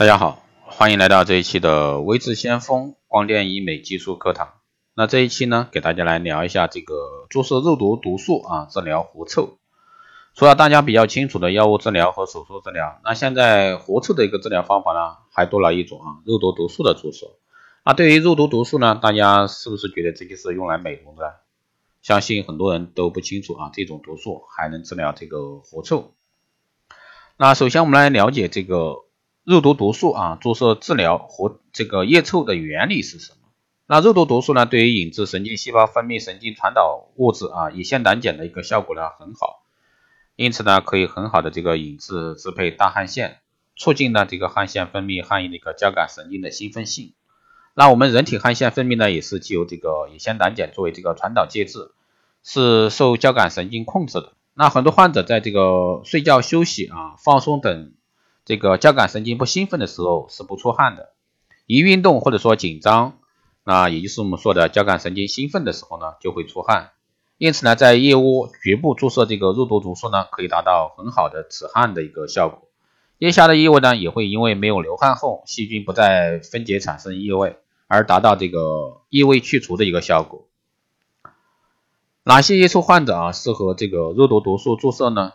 大家好，欢迎来到这一期的微智先锋光电医美技术课堂。那这一期呢，给大家来聊一下这个注射肉毒毒素啊，治疗狐臭。除了大家比较清楚的药物治疗和手术治疗，那现在狐臭的一个治疗方法呢，还多了一种啊，肉毒毒素的注射。那对于肉毒毒素呢，大家是不是觉得这个是用来美容的？相信很多人都不清楚啊，这种毒素还能治疗这个狐臭。那首先我们来了解这个。肉毒毒素啊，注射治疗和这个腋臭的原理是什么？那肉毒毒素呢，对于引致神经细胞分泌神经传导物质啊，乙酰胆碱的一个效果呢很好，因此呢，可以很好的这个引致支配大汗腺，促进呢这个汗腺分泌汗液的一个交感神经的兴奋性。那我们人体汗腺分泌呢，也是具有这个乙酰胆碱作为这个传导介质，是受交感神经控制的。那很多患者在这个睡觉、休息啊、放松等。这个交感神经不兴奋的时候是不出汗的，一运动或者说紧张，那也就是我们说的交感神经兴奋的时候呢，就会出汗。因此呢，在腋窝局部注射这个肉毒毒素呢，可以达到很好的止汗的一个效果。腋下的异味呢，也会因为没有流汗后，细菌不再分解产生异味，而达到这个异味去除的一个效果。哪些腋臭患者啊适合这个肉毒毒素注射呢？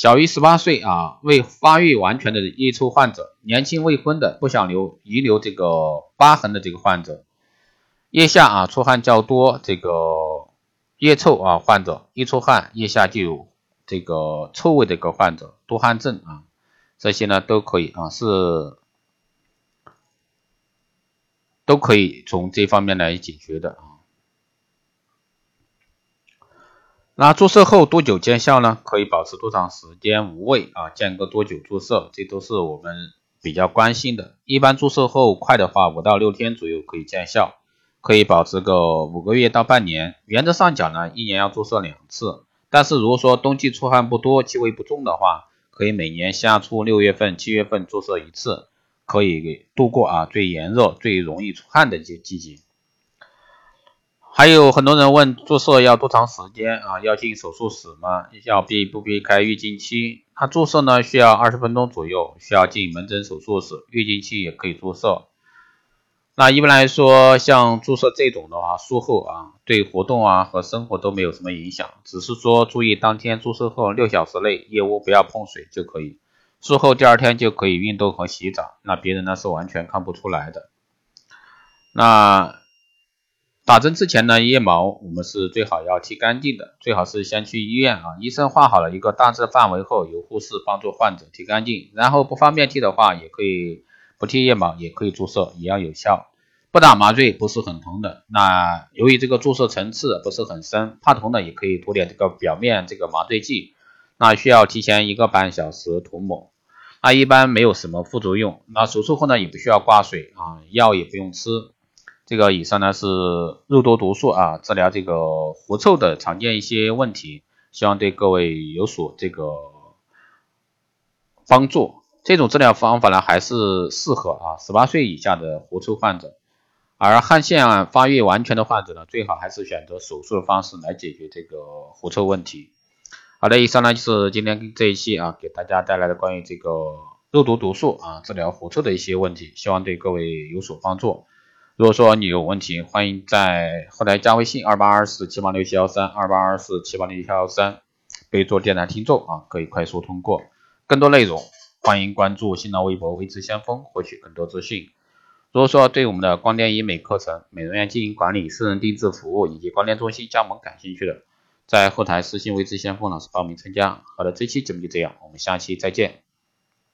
小于十八岁啊，未发育完全的腋臭患者，年轻未婚的，不想留遗留这个疤痕的这个患者，腋下啊出汗较多，这个腋臭啊患者，一出汗腋下就有这个臭味的一个患者，多汗症啊，这些呢都可以啊，是都可以从这方面来解决的啊。那注射后多久见效呢？可以保持多长时间无味啊？间隔多久注射？这都是我们比较关心的。一般注射后快的话，五到六天左右可以见效，可以保持个五个月到半年。原则上讲呢，一年要注射两次。但是如果说冬季出汗不多、气味不重的话，可以每年夏初六月份、七月份注射一次，可以度过啊最炎热、最容易出汗的这季节。还有很多人问注射要多长时间啊？要进手术室吗？要避不避开预经期？它注射呢需要二十分钟左右，需要进门诊手术室，预经期也可以注射。那一般来说，像注射这种的话，术后啊对活动啊和生活都没有什么影响，只是说注意当天注射后六小时内腋窝不要碰水就可以。术后第二天就可以运动和洗澡，那别人呢是完全看不出来的。那。打针之前呢，腋毛我们是最好要剃干净的，最好是先去医院啊，医生画好了一个大致范围后，由护士帮助患者剃干净。然后不方便剃的话，也可以不剃腋毛，也可以注射，一样有效。不打麻醉不是很疼的。那由于这个注射层次不是很深，怕疼的也可以涂点这个表面这个麻醉剂。那需要提前一个半小时涂抹。那一般没有什么副作用。那手术后呢，也不需要挂水啊，药也不用吃。这个以上呢是肉毒毒素啊治疗这个狐臭的常见一些问题，希望对各位有所这个帮助。这种治疗方法呢还是适合啊十八岁以下的狐臭患者，而汗腺发育完全的患者呢，最好还是选择手术的方式来解决这个狐臭问题。好的，以上呢就是今天这一期啊给大家带来的关于这个肉毒毒素啊治疗狐臭的一些问题，希望对各位有所帮助。如果说你有问题，欢迎在后台加微信二八二四七八六七幺三二八二四七八六七幺三，备注电台听众啊，可以快速通过。更多内容，欢迎关注新浪微博微知先锋，获取更多资讯。如果说对我们的光电医美课程、美容院经营管理、私人定制服务以及光电中心加盟感兴趣的，在后台私信微知先锋老师报名参加。好的，这期节目就这样，我们下期再见。